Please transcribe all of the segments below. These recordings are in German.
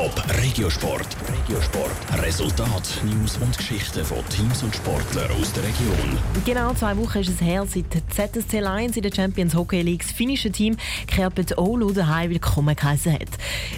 Top Regiosport. Regiosport. Resultat, News und Geschichten von Teams und Sportlern aus der Region. Genau zwei Wochen ist es her, seit ZSC Lions in der Champions Hockey League das finnische Team Kerpet Oulu daheim willkommen geheißen hat.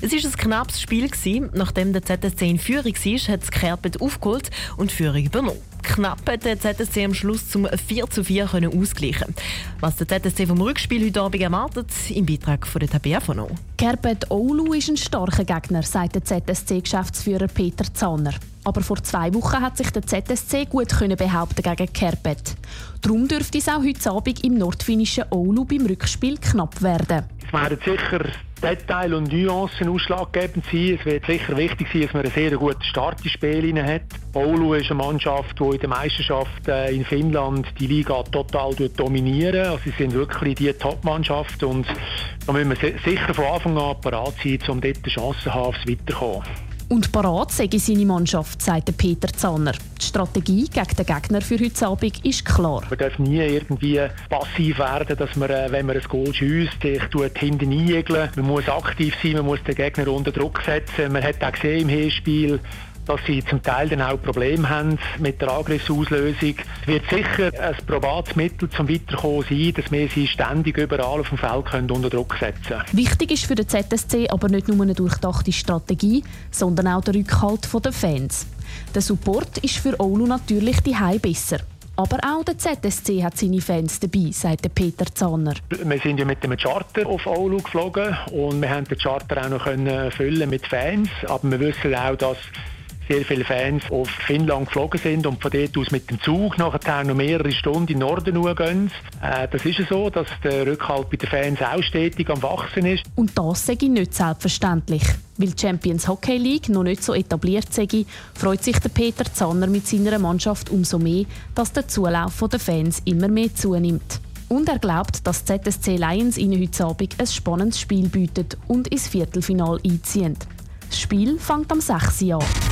Es war ein knappes Spiel. Nachdem der ZSC in Führung war, hat es Kerpet aufgeholt und die Führung übernommen. Knapp hat der ZSC am Schluss zum 4 zu 4 können ausgleichen. Was der ZSC vom Rückspiel heute Abend erwartet, im Beitrag von der Tabea von O. Kerpet Oulu ist ein starker Gegner, sagt der ZSC-Geschäftsführer Peter Zahner. Aber vor zwei Wochen hat sich der ZSC gut können behaupten gegen Kerpet. Darum dürfte es auch heute Abend im nordfinnischen Oulu beim Rückspiel knapp werden. Werden sicher Detail und Nuancen ausschlaggebend sein. Es wird sicher wichtig sein, dass man einen sehr guten Start ins Spiel hat. Oulu ist eine Mannschaft, die in der Meisterschaft äh, in Finnland die Liga total dominieren. Also sie sind wirklich die Top-Mannschaft da müssen wir sicher von Anfang an parat sein, um dort eine Chance zu haben, aufs Weiterkommen. Und parat sage seine Mannschaft, sagt Peter Zahner. Die Strategie gegen den Gegner für heute Abend ist klar. Man darf nie irgendwie passiv werden, dass man, äh, wenn man ein Goal schießt, sich hinten einjegeln. Man muss aktiv sein, man muss den Gegner unter Druck setzen. Man hat auch gesehen im Hinspiel, dass sie zum Teil dann auch Probleme haben mit der Angriffsauslösung. Es wird sicher ein probates Mittel zum Weiterkommen sein, dass wir sie ständig überall auf dem Feld können unter Druck setzen können. Wichtig ist für den ZSC aber nicht nur eine durchdachte Strategie, sondern auch der Rückhalt der Fans. Der Support ist für Oulu natürlich die besser. Aber auch der ZSC hat seine Fans dabei, sagt Peter Zahner. Wir sind ja mit dem Charter auf Oulu geflogen und wir haben den Charter auch noch füllen mit Fans. Aber wir wissen auch, dass sehr viele Fans auf Finnland geflogen sind und von dort aus mit dem Zug nachher noch mehrere Stunden in den Norden gehen. Äh, das ist so, dass der Rückhalt bei den Fans auch stetig am Wachsen ist. Und das sage ich nicht selbstverständlich. Weil die Champions Hockey League noch nicht so etabliert sei, freut sich der Peter Zanner mit seiner Mannschaft umso mehr, dass der Zulauf der Fans immer mehr zunimmt. Und er glaubt, dass ZSC Lions ihnen heute Abend ein spannendes Spiel bietet und ins Viertelfinal einziehen. Das Spiel fängt am 6 Uhr an.